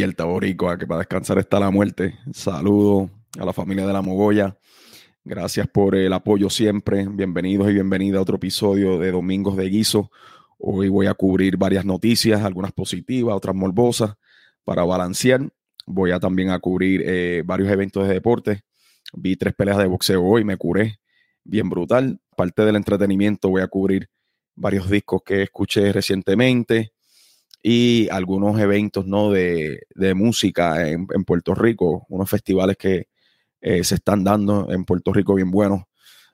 despierta, Boricua, que para descansar está la muerte. Saludo a la familia de la Mogoya. Gracias por el apoyo siempre. Bienvenidos y bienvenida a otro episodio de Domingos de Guiso. Hoy voy a cubrir varias noticias, algunas positivas, otras morbosas, para balancear. Voy a también a cubrir eh, varios eventos de deporte. Vi tres peleas de boxeo hoy, me curé bien brutal. Parte del entretenimiento voy a cubrir varios discos que escuché recientemente y algunos eventos ¿no? de, música en, Puerto Rico, unos festivales que eh, se están dando en Puerto Rico bien buenos.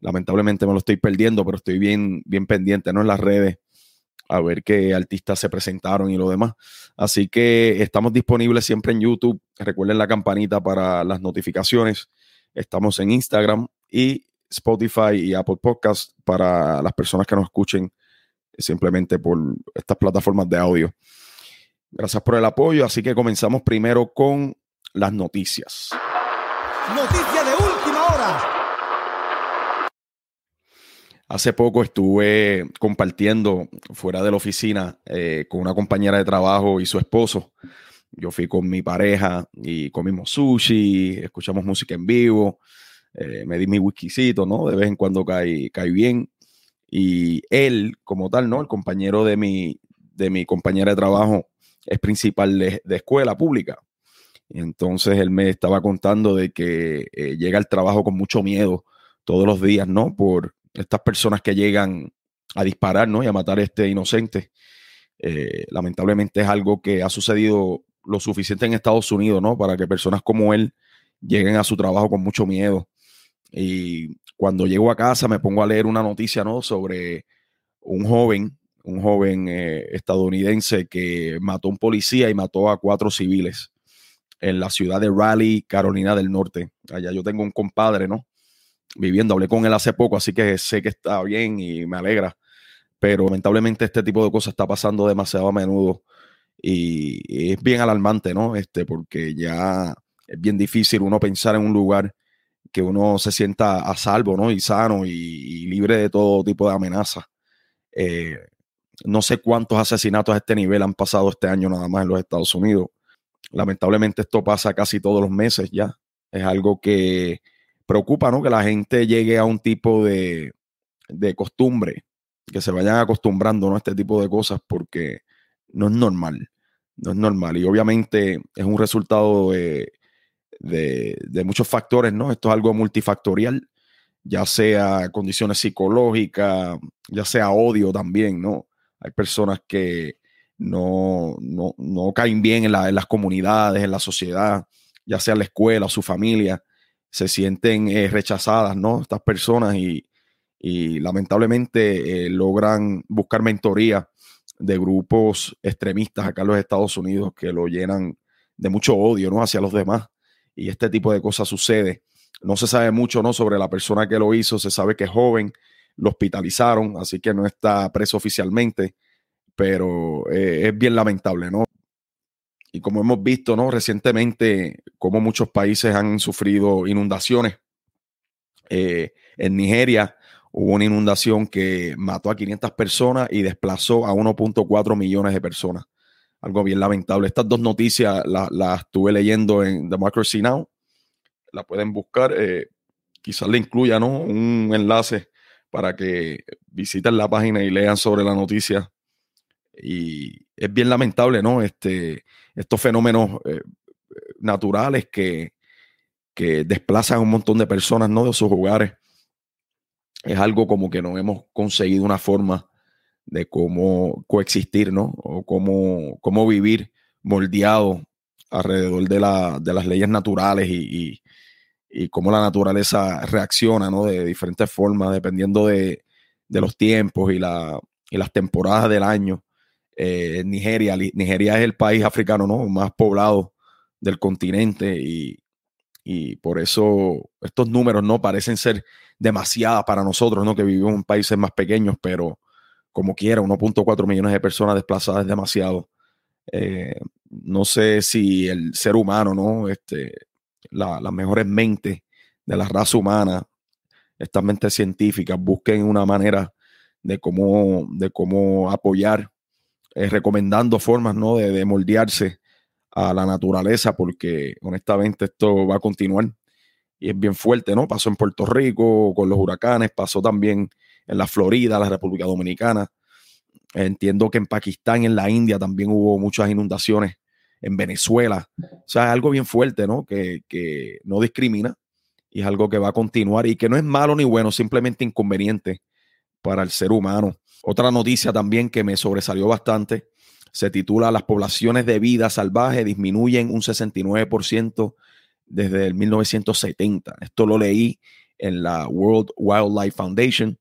Lamentablemente me lo estoy perdiendo, pero estoy bien, bien pendiente ¿no? en las redes a ver qué artistas se presentaron y lo demás. Así que estamos disponibles siempre en YouTube. Recuerden la campanita para las notificaciones. Estamos en Instagram y Spotify y Apple Podcast para las personas que nos escuchen simplemente por estas plataformas de audio. Gracias por el apoyo, así que comenzamos primero con las noticias. Noticia de última hora. Hace poco estuve compartiendo fuera de la oficina eh, con una compañera de trabajo y su esposo. Yo fui con mi pareja y comimos sushi, escuchamos música en vivo, eh, me di mi whiskycito, ¿no? De vez en cuando cae, cae bien. Y él, como tal, ¿no? El compañero de mi, de mi compañera de trabajo es principal de, escuela pública. Entonces él me estaba contando de que eh, llega al trabajo con mucho miedo todos los días, ¿no? Por estas personas que llegan a disparar, ¿no? Y a matar a este inocente. Eh, lamentablemente es algo que ha sucedido lo suficiente en Estados Unidos, ¿no? Para que personas como él lleguen a su trabajo con mucho miedo. Y cuando llego a casa me pongo a leer una noticia, ¿no? Sobre un joven, un joven eh, estadounidense que mató a un policía y mató a cuatro civiles en la ciudad de Raleigh, Carolina del Norte. Allá yo tengo un compadre, ¿no? Viviendo, hablé con él hace poco, así que sé que está bien y me alegra. Pero lamentablemente este tipo de cosas está pasando demasiado a menudo y es bien alarmante, ¿no? Este, porque ya es bien difícil uno pensar en un lugar que uno se sienta a salvo, ¿no? Y sano y, libre de todo tipo de amenazas. Eh, no sé cuántos asesinatos a este nivel han pasado este año nada más en los Estados Unidos. Lamentablemente esto pasa casi todos los meses ya. Es algo que preocupa, ¿no? Que la gente llegue a un tipo de, de costumbre, que se vayan acostumbrando ¿no? a este tipo de cosas porque no es normal. No es normal. Y obviamente es un resultado de, de, muchos factores, ¿no? Esto es algo multifactorial, ya sea condiciones psicológicas, ya sea odio también, ¿no? Hay personas que no, no, caen bien en, las comunidades, en la sociedad, ya sea la escuela, su familia, se sienten eh, rechazadas, ¿no? Estas personas y, lamentablemente eh, logran buscar mentoría de grupos extremistas acá en los Estados Unidos que lo llenan de mucho odio, ¿no? Hacia los demás y este tipo de cosas sucede. No se sabe mucho ¿no? sobre la persona que lo hizo, se sabe que es joven, lo hospitalizaron, así que no está preso oficialmente, pero eh, es bien lamentable, ¿no? Y como hemos visto, ¿no? Recientemente, como muchos países han sufrido inundaciones. Eh, en Nigeria hubo una inundación que mató a 500 personas y desplazó a 1.4 millones de personas algo bien lamentable. Estas dos noticias las estuve leyendo en Democracy Now. La pueden buscar. Eh, quizás le incluya un enlace para que visiten la página y lean sobre la noticia. Y es bien lamentable, ¿no? Este, estos fenómenos eh, naturales que, que desplazan a un montón de personas, ¿no? De sus hogares. Es algo como que no hemos conseguido una forma de cómo coexistir, ¿no? O cómo, cómo vivir moldeado alrededor de, la, de las leyes naturales y, y, cómo la naturaleza reacciona, ¿no? De diferentes formas, dependiendo de, de los tiempos y, la, y, las temporadas del año. Eh, Nigeria, Nigeria es el país africano, ¿no? Más poblado del continente y, y por eso estos números no parecen ser demasiadas para nosotros, ¿no? Que vivimos en países más pequeños, pero como quiera, 1.4 millones de personas desplazadas es demasiado. Eh, no sé si el ser humano, ¿no? Este, las mejores mentes de la raza humana, estas mentes científicas, busquen una manera de cómo, de cómo apoyar, eh, recomendando formas, ¿no? De, moldearse a la naturaleza, porque honestamente esto va a continuar y es bien fuerte, ¿no? Pasó en Puerto Rico con los huracanes, pasó también en la Florida, la República Dominicana. Entiendo que en Pakistán, en la India también hubo muchas inundaciones, en Venezuela. O sea, es algo bien fuerte, ¿no? Que, que no discrimina y es algo que va a continuar y que no es malo ni bueno, simplemente inconveniente para el ser humano. Otra noticia también que me sobresalió bastante se titula Las poblaciones de vida salvaje disminuyen un 69% desde el 1970. Esto lo leí en la World Wildlife Foundation.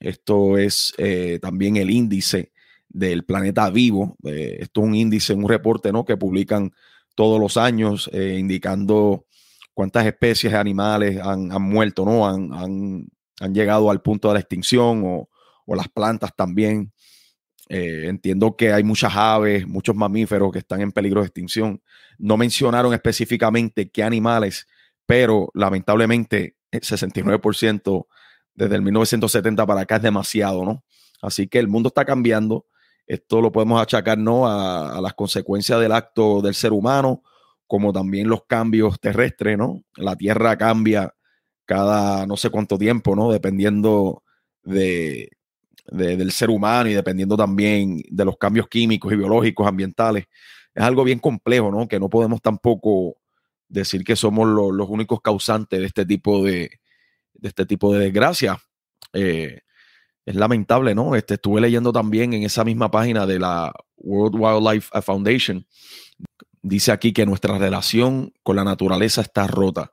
Esto es eh, también el índice del planeta vivo. Eh, esto es un índice, un reporte ¿no? que publican todos los años eh, indicando cuántas especies de animales han, muerto, ¿no? Han, llegado al punto de la extinción o, las plantas también. Entiendo que hay muchas aves, muchos mamíferos que están en peligro de extinción. No mencionaron específicamente qué animales, pero lamentablemente el 69% desde el 1970 para acá es demasiado, ¿no? Así que el mundo está cambiando. Esto lo podemos achacar, ¿no? A, las consecuencias del acto del ser humano, como también los cambios terrestres, ¿no? La Tierra cambia cada no sé cuánto tiempo, ¿no? Dependiendo de, del ser humano y dependiendo también de los cambios químicos y biológicos, ambientales. Es algo bien complejo, ¿no? Que no podemos tampoco decir que somos los únicos causantes de este tipo de, de este tipo de desgracia. Eh, es lamentable, ¿no? Este, estuve leyendo también en esa misma página de la World Wildlife Foundation. Dice aquí que nuestra relación con la naturaleza está rota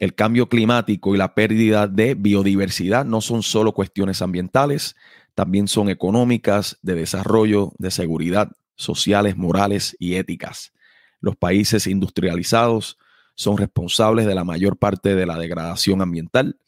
el cambio climático y la pérdida de biodiversidad no son solo cuestiones ambientales, también son económicas, de desarrollo, de seguridad, sociales, morales y éticas. Los países industrializados son responsables de la mayor parte de la degradación ambiental,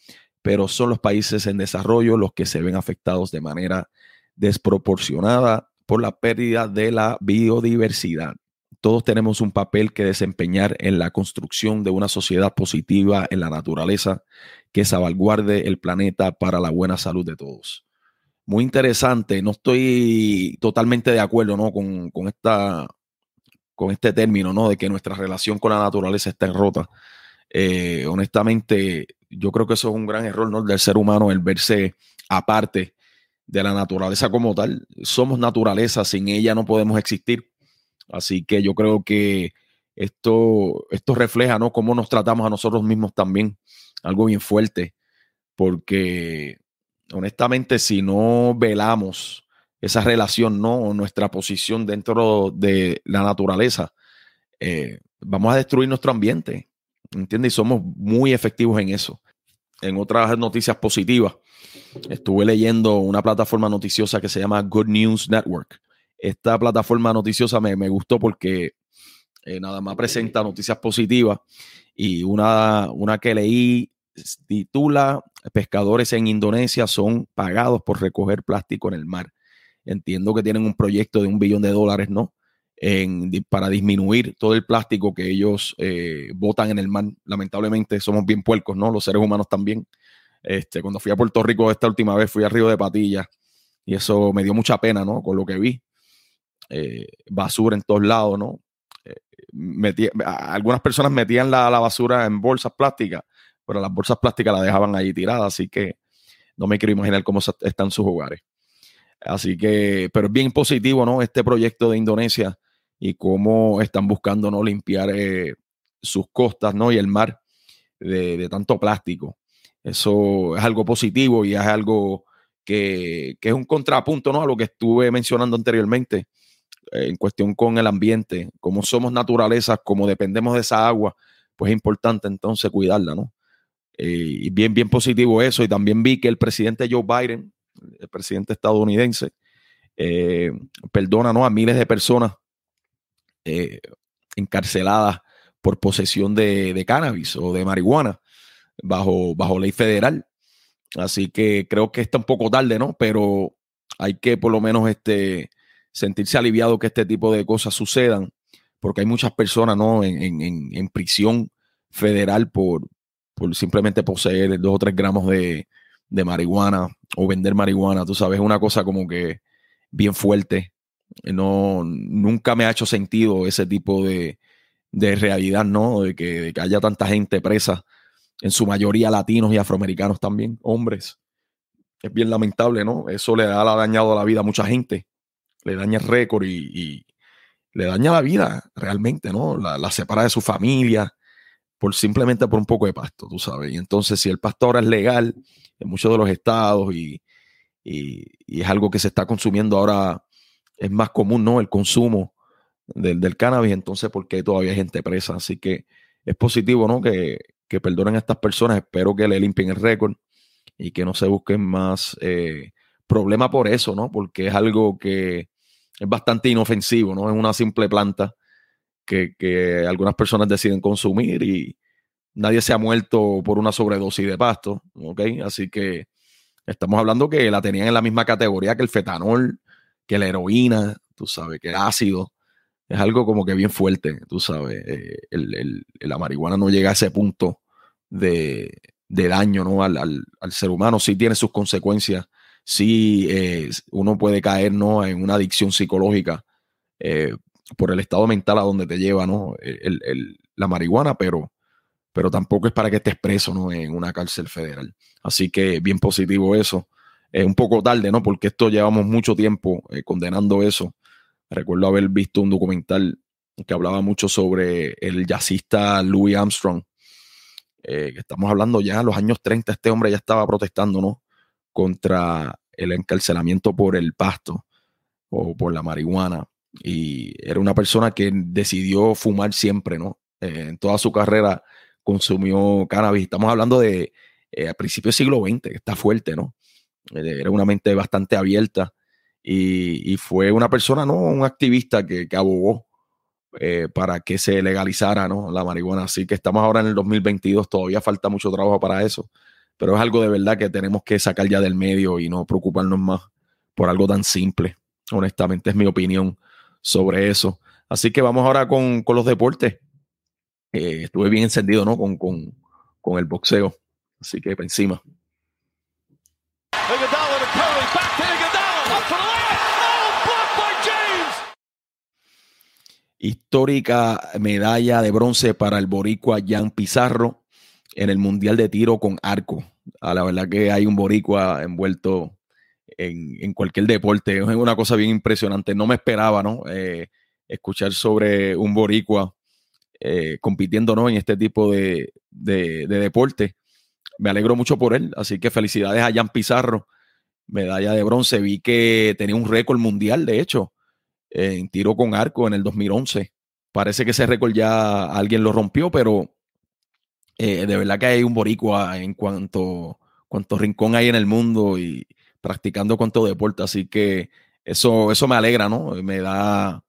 pero son los países en desarrollo los que se ven afectados de manera desproporcionada por la pérdida de la biodiversidad. Todos tenemos un papel que desempeñar en la construcción de una sociedad positiva en la naturaleza que salvaguarde el planeta para la buena salud de todos. Muy interesante, no estoy totalmente de acuerdo ¿no? con, esta, con este término ¿no? de que nuestra relación con la naturaleza está en rota. Eh, honestamente, yo creo que eso es un gran error ¿no? del ser humano, el verse aparte de la naturaleza como tal. Somos naturaleza, sin ella no podemos existir. Así que yo creo que esto, esto refleja ¿no? cómo nos tratamos a nosotros mismos también, algo bien fuerte, porque honestamente si no velamos esa relación, ¿no? nuestra posición dentro de la naturaleza, eh, vamos a destruir nuestro ambiente, ¿entiendes? Y somos muy efectivos en eso. En otras noticias positivas, estuve leyendo una plataforma noticiosa que se llama Good News Network esta plataforma noticiosa me, gustó porque eh, nada más presenta noticias positivas y una, una que leí titula Pescadores en Indonesia son pagados por recoger plástico en el mar. Entiendo que tienen un proyecto de un billón de dólares, ¿no? para disminuir todo el plástico que ellos eh, botan en el mar. Lamentablemente somos bien puercos, ¿no? Los seres humanos también. Este, cuando fui a Puerto Rico esta última vez, fui a Río de Patilla y eso me dio mucha pena, ¿no? Con lo que vi. Eh, basura en todos lados, ¿no? Eh, algunas personas metían la, basura en bolsas plásticas, pero las bolsas plásticas la dejaban ahí tirada, así que no me quiero imaginar cómo están sus hogares. Así que, pero es bien positivo, ¿no? Este proyecto de Indonesia y cómo están buscando, ¿no? Limpiar eh, sus costas, ¿no? Y el mar de, tanto plástico. Eso es algo positivo y es algo que, que, es un contrapunto, ¿no? A lo que estuve mencionando anteriormente eh, en cuestión con el ambiente, como somos naturaleza, como dependemos de esa agua, pues es importante entonces cuidarla, ¿no? Eh, y bien, bien positivo eso. Y también vi que el presidente Joe Biden, el presidente estadounidense, eh, perdona ¿no? a miles de personas encarceladas por posesión de, de, cannabis o de marihuana bajo, bajo ley federal. Así que creo que está un poco tarde, ¿no? Pero hay que por lo menos este, sentirse aliviado que este tipo de cosas sucedan, porque hay muchas personas ¿no? en, prisión federal por, por, simplemente poseer dos o tres gramos de, marihuana o vender marihuana, tú sabes, es una cosa como que bien fuerte. No, nunca me ha hecho sentido ese tipo de, de realidad, ¿no? De que, haya tanta gente presa, en su mayoría latinos y afroamericanos también, hombres. Es bien lamentable, ¿no? Eso le ha dañado la vida a mucha gente, le daña el récord y, le daña la vida realmente, ¿no? La, separa de su familia por simplemente por un poco de pasto, tú sabes. Y entonces, si el pasto ahora es legal en muchos de los estados y, y es algo que se está consumiendo ahora, es más común, ¿no? El consumo del, del cannabis, entonces, porque todavía hay gente presa? Así que es positivo, ¿no? Que, que perdonen a estas personas. Espero que le limpien el récord y que no se busquen más eh, problemas por eso, ¿no? Porque es algo que es bastante inofensivo, ¿no? Es una simple planta que, algunas personas deciden consumir y nadie se ha muerto por una sobredosis de pasto, ¿ok? Así que estamos hablando que la tenían en la misma categoría que el fetanol, que la heroína, tú sabes, que el ácido es algo como que bien fuerte, tú sabes. Eh, la marihuana no llega a ese punto de, daño ¿no? al, ser humano. Sí tiene sus consecuencias. Sí, eh, uno puede caer ¿no? en una adicción psicológica eh, por el estado mental a donde te lleva ¿no? la marihuana, pero, pero tampoco es para que estés preso ¿no? en una cárcel federal. Así que bien positivo eso. Es un poco tarde, ¿no? Porque esto llevamos mucho tiempo condenando eso Recuerdo haber visto un documental que hablaba mucho sobre el jazzista Louis Armstrong. Eh, estamos hablando ya en los años 30, este hombre ya estaba protestando, ¿no? Contra el encarcelamiento por el pasto o por la marihuana. Y era una persona que decidió fumar siempre, ¿no? Eh, en toda su carrera consumió cannabis. Estamos hablando de eh, a principios del siglo XX, está fuerte, ¿no? era una mente bastante abierta y, fue una persona, ¿no? Un activista que, abogó eh, para que se legalizara ¿no? la marihuana. Así que estamos ahora en el 2022, todavía falta mucho trabajo para eso, pero es algo de verdad que tenemos que sacar ya del medio y no preocuparnos más por algo tan simple. Honestamente, es mi opinión sobre eso. Así que vamos ahora con, los deportes. Eh, estuve bien encendido, ¿no? Con, con, con el boxeo. Así que para encima. histórica medalla de bronce para el boricua Jan Pizarro en el Mundial de Tiro con arco. A ah, la verdad que hay un boricua envuelto en, cualquier deporte. Es una cosa bien impresionante. No me esperaba, ¿no? Eh, escuchar sobre un boricua eh, compitiendo, ¿no? En este tipo de, de, de, deporte. Me alegro mucho por él. Así que felicidades a Jan Pizarro. Medalla de bronce. Vi que tenía un récord mundial, de hecho en tiro con arco en el 2011. Parece que ese récord ya alguien lo rompió, pero eh, de verdad que hay un boricua en cuanto, cuanto rincón hay en el mundo y practicando cuanto deporte. Así que eso, eso me alegra, ¿no? Me da,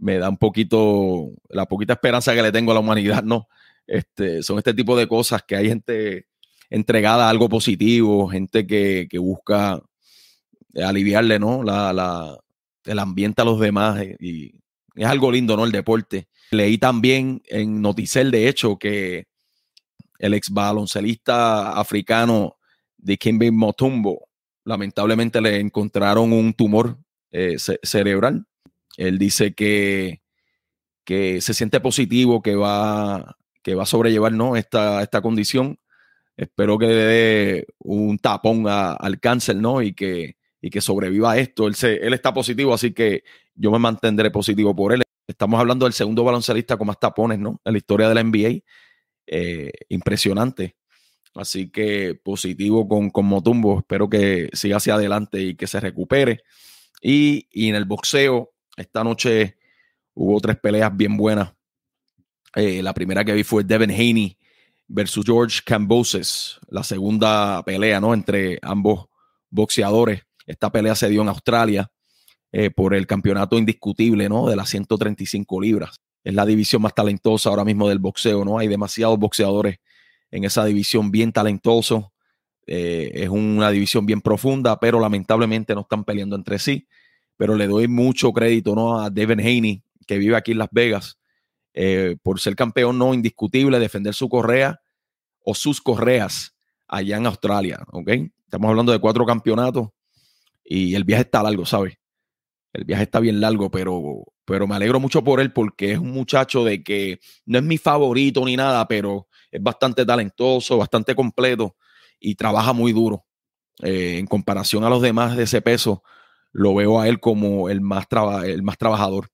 me da un poquito, la poquita esperanza que le tengo a la humanidad, ¿no? Este, son este tipo de cosas que hay gente entregada a algo positivo, gente que, que busca aliviarle, ¿no? La, la, el ambiente a los demás eh, y es algo lindo, ¿no? El deporte. Leí también en Noticel, de hecho, que el ex baloncelista africano de Kimbe Motumbo, lamentablemente le encontraron un tumor eh, cerebral. Él dice que, que se siente positivo, que va, que va a sobrellevar ¿no? esta, esta condición. Espero que le dé un tapón al cáncer, ¿no? Y que, y que sobreviva a esto. Él, se, él está positivo, así que yo me mantendré positivo por él. Estamos hablando del segundo baloncelista con más tapones, ¿no? En la historia de la NBA. Eh, impresionante. Así que positivo con, con Motumbo. Espero que siga hacia adelante y que se recupere. Y, en el boxeo, esta noche hubo tres peleas bien buenas. Eh, la primera que vi fue Devin Haney versus George Cambosis. La segunda pelea, ¿no? Entre ambos boxeadores. Esta pelea se dio en Australia eh, por el campeonato indiscutible, ¿no? De las 135 libras. Es la división más talentosa ahora mismo del boxeo, ¿no? Hay demasiados boxeadores en esa división bien talentosos. Eh, es una división bien profunda, pero lamentablemente no están peleando entre sí. Pero le doy mucho crédito, ¿no? A Devin Haney, que vive aquí en Las Vegas, eh, por ser campeón no indiscutible, defender su correa o sus correas allá en Australia, ¿ok? Estamos hablando de cuatro campeonatos y el viaje está largo, ¿sabes? El viaje está bien largo, pero, pero me alegro mucho por él porque es un muchacho de que no es mi favorito ni nada, pero es bastante talentoso, bastante completo y trabaja muy duro. Eh, en comparación a los demás de ese peso, lo veo a él como el más, el más trabajador.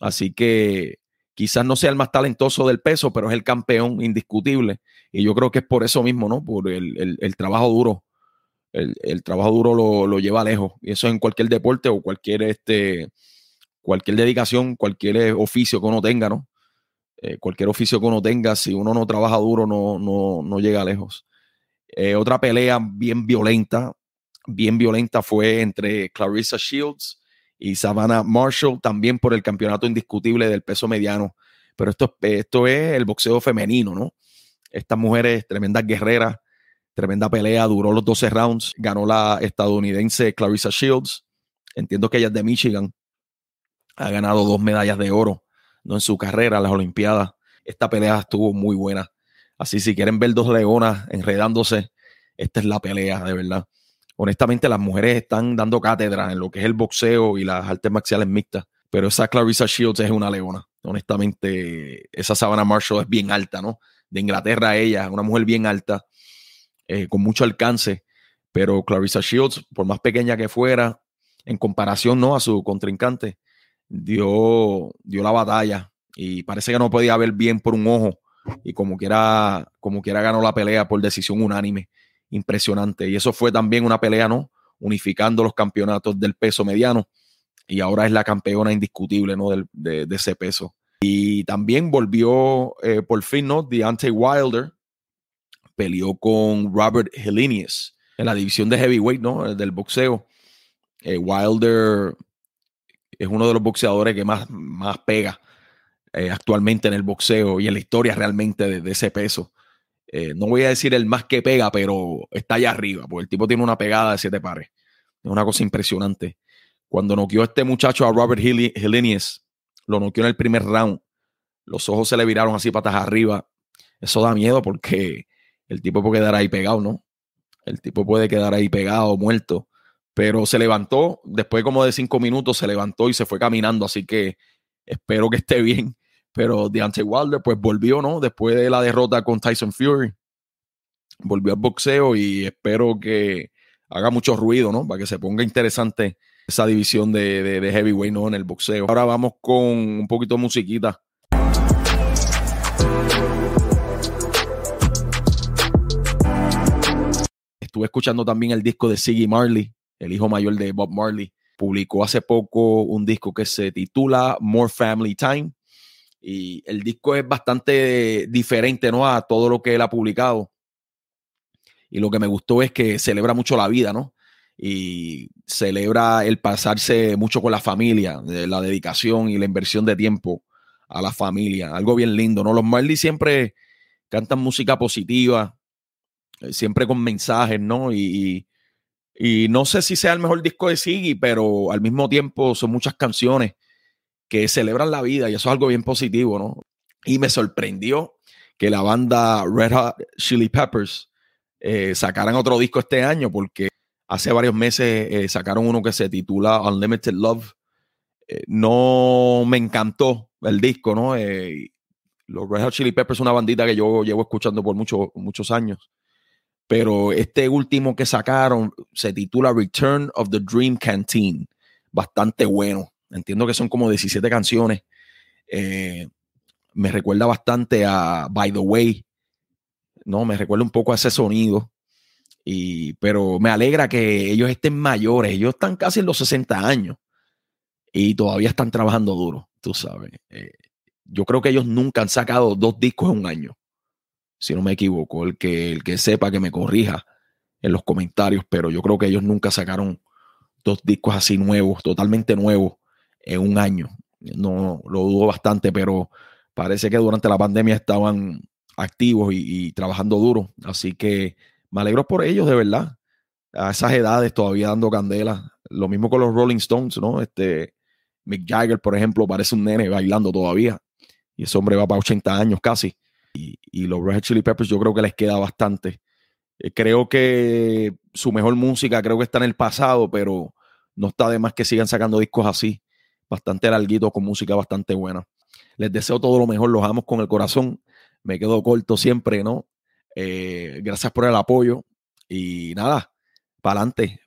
Así que quizás no sea el más talentoso del peso, pero es el campeón indiscutible. Y yo creo que es por eso mismo, ¿no? Por el, trabajo duro. El, trabajo duro lo, lleva lejos. Y eso en cualquier deporte o cualquier, este, cualquier dedicación, cualquier oficio que uno tenga, ¿no? Eh, cualquier oficio que uno tenga, si uno no trabaja duro, no, no, no llega lejos. Eh, otra pelea bien violenta, bien violenta fue entre Clarissa Shields y Savannah Marshall, también por el campeonato indiscutible del peso mediano. Pero esto, esto es el boxeo femenino, ¿no? Estas mujeres, tremendas guerreras, tremenda pelea, duró los 12 rounds, ganó la estadounidense Clarissa Shields. Entiendo que ella es de Michigan. Ha ganado dos medallas de oro ¿no? en su carrera las Olimpiadas. Esta pelea estuvo muy buena. Así, si quieren ver dos leonas enredándose, esta es la pelea, de verdad. Honestamente, las mujeres están dando cátedra en lo que es el boxeo y las artes marciales mixtas, pero esa Clarissa Shields es una leona. Honestamente, esa Savannah Marshall es bien alta, ¿no? De Inglaterra, ella, una mujer bien alta, eh, con mucho alcance, pero Clarissa Shields, por más pequeña que fuera, en comparación ¿no? a su contrincante, dio, dio la batalla y parece que no podía ver bien por un ojo y como quiera, como quiera ganó la pelea por decisión unánime. Impresionante. Y eso fue también una pelea, ¿no? Unificando los campeonatos del peso mediano. Y ahora es la campeona indiscutible, ¿no? de, ese peso. Y también volvió eh, por fin, ¿no? Deontay Wilder peleó con Robert Helenius en la división de heavyweight, ¿no? Del boxeo. Eh, Wilder es uno de los boxeadores que más, más pega eh, actualmente en el boxeo y en la historia realmente de, ese peso. Eh, no voy a decir el más que pega, pero está allá arriba, porque el tipo tiene una pegada de siete pares. Es una cosa impresionante. Cuando noqueó este muchacho a Robert Helenius, lo noqueó en el primer round. Los ojos se le viraron así patas arriba. Eso da miedo porque el tipo puede quedar ahí pegado, ¿no? El tipo puede quedar ahí pegado, muerto. Pero se levantó, después como de cinco minutos, se levantó y se fue caminando. Así que espero que esté bien. Pero Deontay Wilder, pues volvió, ¿no? Después de la derrota con Tyson Fury, volvió al boxeo y espero que haga mucho ruido, ¿no? Para que se ponga interesante esa división de, de, heavyweight, ¿no? En el boxeo. Ahora vamos con un poquito de musiquita. Estuve escuchando también el disco de Siggy Marley, el hijo mayor de Bob Marley. Publicó hace poco un disco que se titula More Family Time y el disco es bastante diferente ¿no? a todo lo que él ha publicado. Y lo que me gustó es que celebra mucho la vida, ¿no? Y celebra el pasarse mucho con la familia, la dedicación y la inversión de tiempo a la familia. Algo bien lindo, ¿no? Los Marley siempre cantan música positiva, eh, siempre con mensajes, ¿no? Y, y, no sé si sea el mejor disco de Siggy, pero al mismo tiempo son muchas canciones que celebran la vida y eso es algo bien positivo, ¿no? Y me sorprendió que la banda Red Hot Chili Peppers eh, sacaran otro disco este año porque hace varios meses eh, sacaron uno que se titula Unlimited Love. Eh, no me encantó el disco, ¿no? los Red Hot Chili Peppers es una bandita que yo llevo escuchando por muchos muchos años. Pero este último que sacaron se titula Return of the Dream Canteen. Bastante bueno. Entiendo que son como 17 canciones. Eh, me recuerda bastante a By the Way. No, me recuerda un poco a ese sonido. Y, pero me alegra que ellos estén mayores. Ellos están casi en los 60 años y todavía están trabajando duro, tú sabes. Eh, yo creo que ellos nunca han sacado dos discos en un año, si no me equivoco. El que, el que sepa que me corrija en los comentarios, pero yo creo que ellos nunca sacaron dos discos así nuevos, totalmente nuevos, en un año. No lo dudo bastante, pero parece que durante la pandemia estaban activos y, trabajando duro. Así que me alegro por ellos, de verdad. A esas edades todavía dando candela. Lo mismo con los Rolling Stones, ¿no? Este Mick Jagger, por ejemplo, parece un nene bailando todavía. Y ese hombre va para 80 años casi. Y, los Red Chili Peppers yo creo que les queda bastante. Eh, creo que su mejor música creo que está en el pasado, pero no está de más que sigan sacando discos así, bastante larguitos, con música bastante buena. Les deseo todo lo mejor, los amo con el corazón. Me quedo corto siempre, ¿no? Eh, gracias por el apoyo y nada, para adelante,